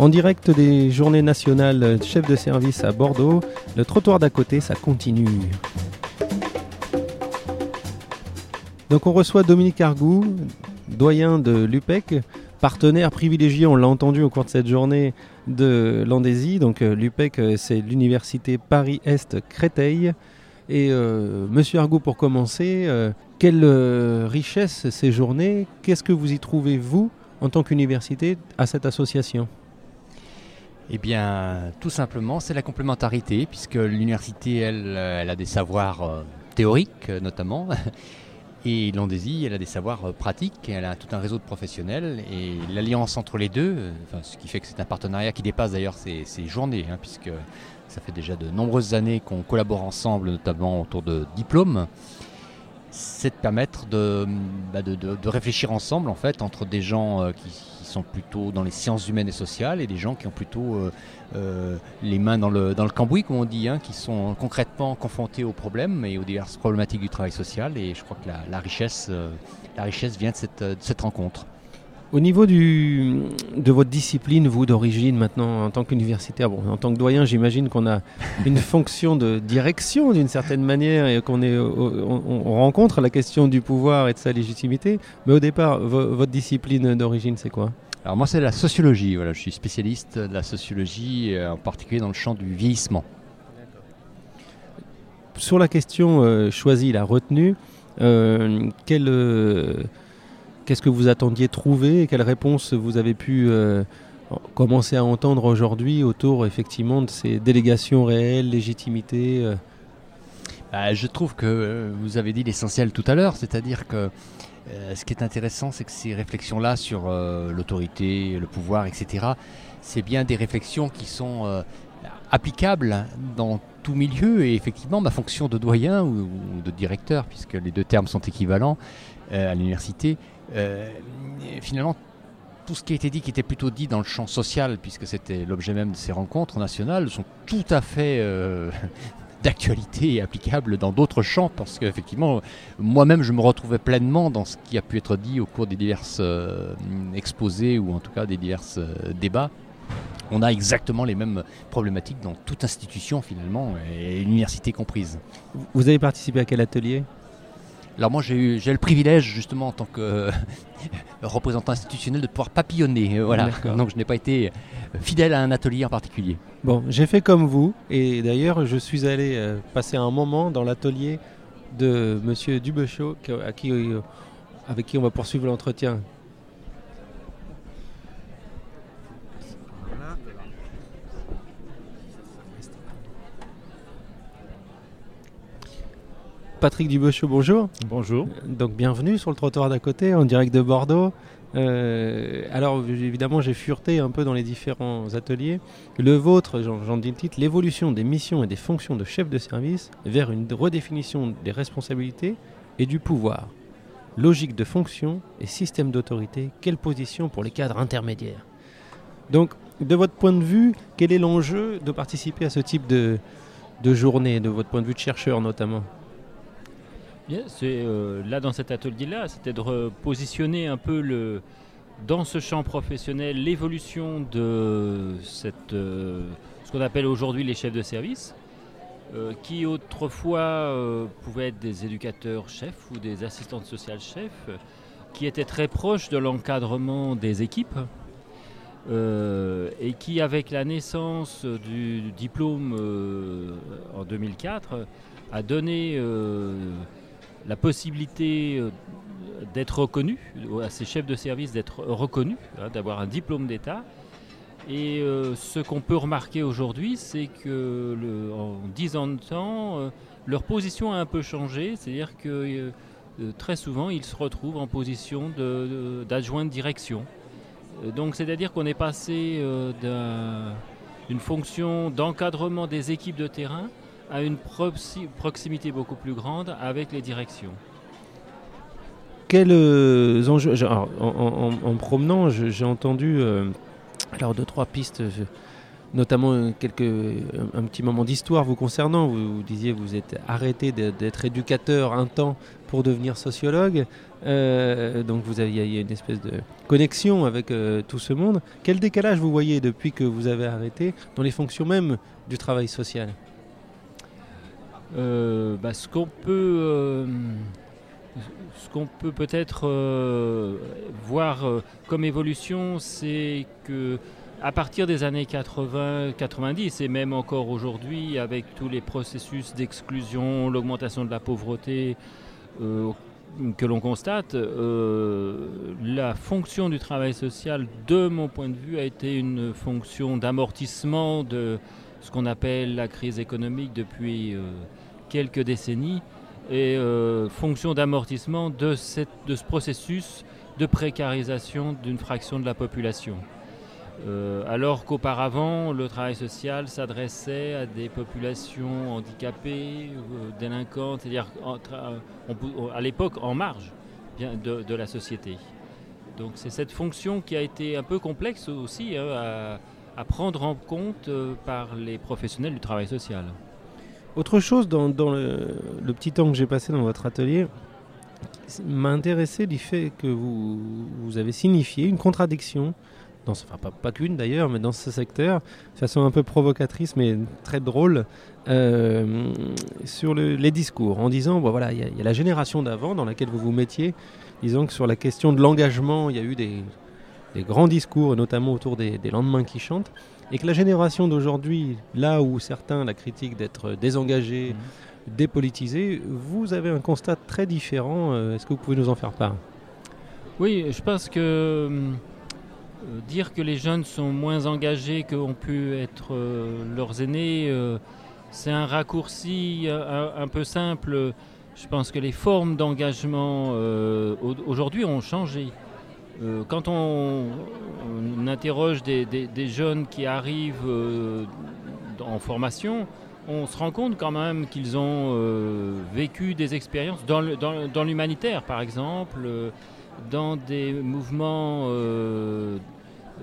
En direct des journées nationales chef de service à Bordeaux, le trottoir d'à côté, ça continue. Donc on reçoit Dominique Argou, doyen de l'UPEC, partenaire privilégié, on l'a entendu au cours de cette journée, de l'Andésie. Donc euh, l'UPEC, euh, c'est l'université Paris-Est Créteil. Et euh, Monsieur Argou, pour commencer, quelle richesse ces journées? Qu'est-ce que vous y trouvez, vous, en tant qu'université, à cette association? Eh bien, tout simplement, c'est la complémentarité, puisque l'université, elle, elle a des savoirs théoriques notamment, et l'Andésie, elle a des savoirs euh, pratiques, elle a tout un réseau de professionnels et l'alliance entre les deux, euh, ce qui fait que c'est un partenariat qui dépasse d'ailleurs ces, journées, hein, puisque ça fait déjà de nombreuses années qu'on collabore ensemble, notamment autour de diplômes, c'est de permettre de, bah, réfléchir ensemble en fait entre des gens euh, qui, sont plutôt dans les sciences humaines et sociales et des gens qui ont plutôt euh, euh, les mains dans le, cambouis, comme on dit, hein, qui sont concrètement confrontés aux problèmes et aux diverses problématiques du travail social. Et je crois que la, richesse, euh, la richesse vient de cette rencontre. Au niveau du, de votre discipline, vous d'origine maintenant en tant qu'universitaire, bon, en tant que doyen, j'imagine qu'on a une fonction de direction d'une certaine manière et qu'on est, on, rencontre la question du pouvoir et de sa légitimité. Mais au départ, votre discipline d'origine, c'est quoi? Alors moi, c'est la sociologie. Voilà, je suis spécialiste de la sociologie, euh, en particulier dans le champ du vieillissement. Sur la question euh, choisie, la retenue, euh, quelle Qu'est-ce que vous attendiez trouver quelles réponses vous avez pu euh, commencer à entendre aujourd'hui autour effectivement de ces délégations réelles, légitimité euh? Bah, Je trouve que euh, vous avez dit l'essentiel tout à l'heure, c'est-à-dire que ce qui est intéressant, c'est que ces réflexions-là sur l'autorité, le pouvoir, etc., c'est bien des réflexions qui sont applicables dans tout milieu et effectivement ma fonction de doyen ou, de directeur, puisque les deux termes sont équivalents à l'université, euh, finalement, tout ce qui a été dit, qui était plutôt dit dans le champ social, puisque c'était l'objet même de ces rencontres nationales, sont tout à fait euh, d'actualité et applicables dans d'autres champs, parce qu'effectivement, moi-même, je me retrouvais pleinement dans ce qui a pu être dit au cours des diverses euh, exposés, ou en tout cas des divers débats. On a exactement les mêmes problématiques dans toute institution, finalement, et l'université comprise. Vous avez participé à quel atelier? Alors moi j'ai eu le privilège justement en tant que représentant institutionnel de pouvoir papillonner. Euh, voilà. Donc je n'ai pas été fidèle à un atelier en particulier. Bon, j'ai fait comme vous et d'ailleurs je suis allé euh, passer un moment dans l'atelier de Monsieur Dubechot à qui, euh, avec qui on va poursuivre l'entretien. Patrick Dubechot, bonjour. Bonjour. Donc bienvenue sur le trottoir d'à côté, en direct de Bordeaux. Euh, alors évidemment j'ai fureté un peu dans les différents ateliers. Le vôtre, j'en dis le titre, l'évolution des missions et des fonctions de chef de service vers une redéfinition des responsabilités et du pouvoir. Logique de fonction et système d'autorité, quelle position pour les cadres intermédiaires? Donc de votre point de vue, quel est l'enjeu de participer à ce type de, de journée, de votre point de vue de chercheur notamment? C'est euh, là dans cet atelier-là, c'était de repositionner un peu le, dans ce champ professionnel l'évolution de cette, euh, ce qu'on appelle aujourd'hui les chefs de service, euh, qui autrefois pouvaient être des éducateurs chefs ou des assistantes sociales chefs, qui étaient très proches de l'encadrement des équipes. et qui, avec la naissance du diplôme en 2004, a donné la possibilité euh, d'être reconnu, à ces chefs de service d'être reconnus, hein, d'avoir un diplôme d'État. Et euh, ce qu'on peut remarquer aujourd'hui, c'est que en 10 ans de temps, euh, leur position a un peu changé, c'est-à-dire que très souvent, ils se retrouvent en position d'adjoint de, de, direction. Donc, c'est-à-dire qu'on est passé d'une fonction d'encadrement des équipes de terrain à une proximité beaucoup plus grande avec les directions. Quels euh, enjeux en, promenant, j'ai entendu euh, alors deux trois pistes, notamment quelques un, petit moment d'histoire vous concernant. Vous, vous, disiez vous êtes arrêté d'être éducateur un temps pour devenir sociologue. Euh, donc vous avez, il y a une espèce de connexion avec euh, tout ce monde. Quel décalage vous voyez depuis que vous avez arrêté dans les fonctions même du travail social? euh, bah, Ce qu'on peut, ce qu'on peut peut-être voir comme évolution, c'est que à partir des années 80-90 et même encore aujourd'hui, avec tous les processus d'exclusion, l'augmentation de la pauvreté, que l'on constate, euh, la fonction du travail social, de mon point de vue, a été une fonction d'amortissement de ce qu'on appelle la crise économique depuis euh, quelques décennies et euh, fonction d'amortissement de, de ce processus de précarisation d'une fraction de la population. Euh, alors qu'auparavant, le travail social s'adressait à des populations handicapées, euh, délinquantes, c'est-à-dire à l'époque en marge de, la société. Donc c'est cette fonction qui a été un peu complexe aussi hein, à, prendre en compte par les professionnels du travail social. Autre chose dans, le, petit temps que j'ai passé dans votre atelier m'a intéressé du fait que vous, vous avez signifié une contradiction enfin pas, qu'une d'ailleurs, mais dans ce secteur, de façon un peu provocatrice mais très drôle, euh, sur les discours, en disant, voilà, il y, a la génération d'avant dans laquelle vous vous mettiez, disons que sur la question de l'engagement, il y a eu des, grands discours, notamment autour des, lendemains qui chantent, et que la génération d'aujourd'hui, là où certains la critiquent d'être désengagée, mmh. dépolitisée, vous avez un constat très différent. Euh, est-ce que vous pouvez nous en faire part? Oui, je pense que euh, dire que les jeunes sont moins engagés qu'ont pu être euh, leurs aînés, euh, c'est un raccourci un, peu simple. Je pense que les formes d'engagement aujourd'hui ont changé. Quand on, interroge des, jeunes qui arrivent en formation, on se rend compte quand même qu'ils ont vécu des expériences dans l'humanitaire, par exemple dans des mouvements euh,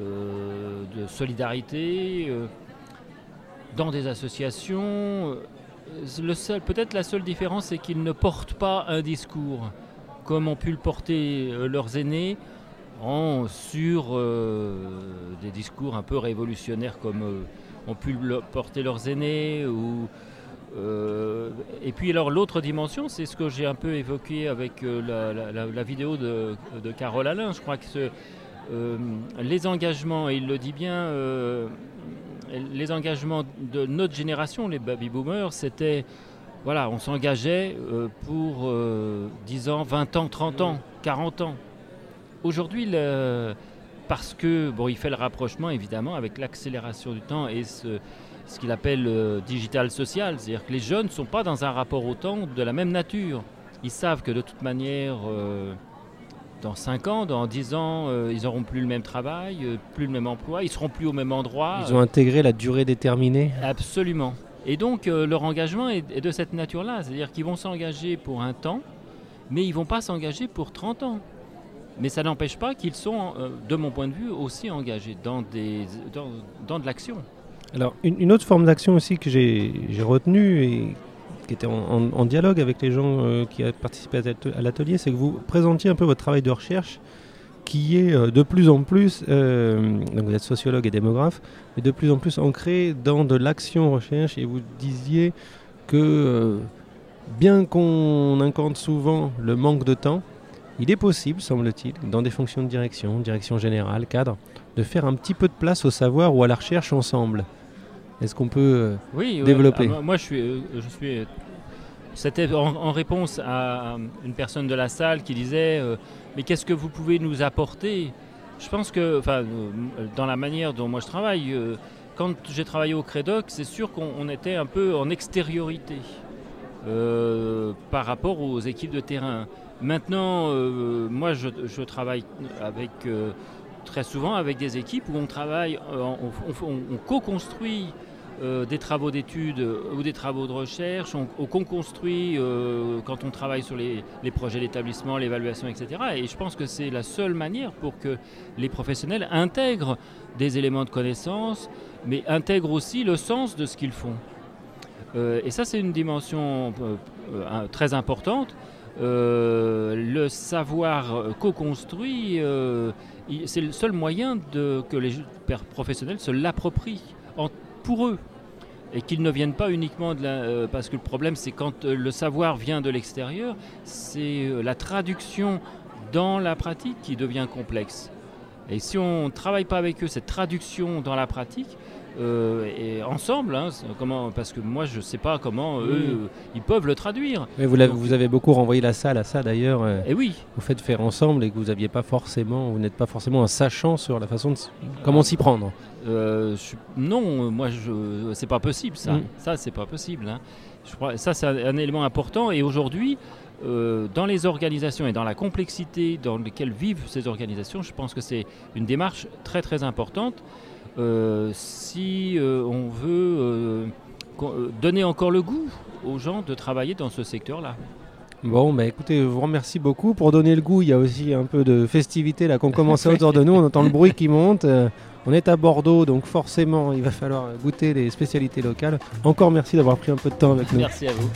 euh, de solidarité, euh, dans des associations. Peut-être la seule différence, c'est qu'ils ne portent pas un discours comme ont pu le porter leurs aînés en, sur des discours un peu révolutionnaires comme ont pu porter leurs aînés ou euh, et puis alors l'autre dimension, c'est ce que j'ai un peu évoqué avec euh, la, vidéo de, Carole Alain. Je crois que euh, les engagements, et il le dit bien, les engagements de notre génération, les baby boomers, c'était voilà, on s'engageait pour 10 ans, 20 ans, 30 ans, 40 ans. Aujourd'hui, parce que bon, il fait le rapprochement évidemment avec l'accélération du temps et ce, ce qu'il appelle euh, digital social, c'est-à-dire que les jeunes ne sont pas dans un rapport au temps de la même nature. Ils savent que de toute manière, euh, dans 5 ans, dans 10 ans, euh, ils n'auront plus le même travail, plus le même emploi, ils seront plus au même endroit. Ils ont intégré la durée déterminée Absolument. Et donc leur engagement est, est, de cette nature-là, c'est-à-dire qu'ils vont s'engager pour un temps, mais ils ne vont pas s'engager pour 30 ans. Mais ça n'empêche pas qu'ils sont, de mon point de vue, aussi engagés dans, des, dans, dans de l'action. Alors, une, autre forme d'action aussi que j'ai retenue et qui était en, dialogue avec les gens euh, qui participé à l'atelier, c'est que vous présentiez un peu votre travail de recherche qui est euh, de plus en plus, euh, donc vous êtes sociologue et démographe, mais de plus en plus ancré dans de l'action recherche et vous disiez que bien qu'on incante souvent le manque de temps, il est possible, semble-t-il, dans des fonctions de direction, direction générale, cadre, de faire un petit peu de place au savoir ou à la recherche ensemble. Est-ce qu'on peut euh, développer ah, Moi, je suis, euh, je suis c'était en, réponse à une personne de la salle qui disait euh, Mais qu'est-ce que vous pouvez nous apporter? Je pense que, enfin, dans la manière dont moi je travaille, quand j'ai travaillé au Crédoc, c'est sûr qu'on était un peu en extériorité par rapport aux équipes de terrain. Maintenant, moi je, travaille avec très souvent avec des équipes où on travaille, euh, on, co-construit euh, des travaux d'études ou des travaux de recherche, on, co-construit euh, quand on travaille sur les, projets d'établissement, l'évaluation, etc. Et je pense que c'est la seule manière pour que les professionnels intègrent des éléments de connaissance, mais intègrent aussi le sens de ce qu'ils font. et ça, c'est une dimension très importante. Euh, le savoir co-construit, euh, c'est le seul moyen de, que les professionnels se l'approprient en- pour eux. Et qu'ils ne viennent pas uniquement de euh, parce que le problème, c'est quand le savoir vient de l'extérieur, c'est la traduction dans la pratique qui devient complexe. Et si on ne travaille pas avec eux cette traduction dans la pratique, euh, et ensemble, hein, comment, parce que moi je ne sais pas comment eux, Oui. euh, ils peuvent le traduire. Mais vous, vous avez beaucoup renvoyé la salle à ça d'ailleurs, euh, Et oui, au fait de faire ensemble et que vous aviez pas forcément, vous n'êtes pas forcément un sachant sur la façon de comment s'y prendre. euh, je- non, moi je, c'est pas possible ça. Mm. Ça c'est pas possible. hein. Je crois, ça c'est un, un élément important. Et aujourd'hui, euh, dans les organisations et dans la complexité dans laquelle vivent ces organisations, je pense que c'est une démarche très très importante. Euh, si euh, on veut euh, donner encore le goût aux gens de travailler dans ce secteur-là. Bon, bah écoutez, je vous remercie beaucoup. Pour donner le goût, il y a aussi un peu de festivité là qu'on commence autour de nous. On entend le bruit qui monte. Euh, on est à Bordeaux, donc forcément, il va falloir goûter les spécialités locales. Encore merci d'avoir pris un peu de temps avec nous. Merci à vous.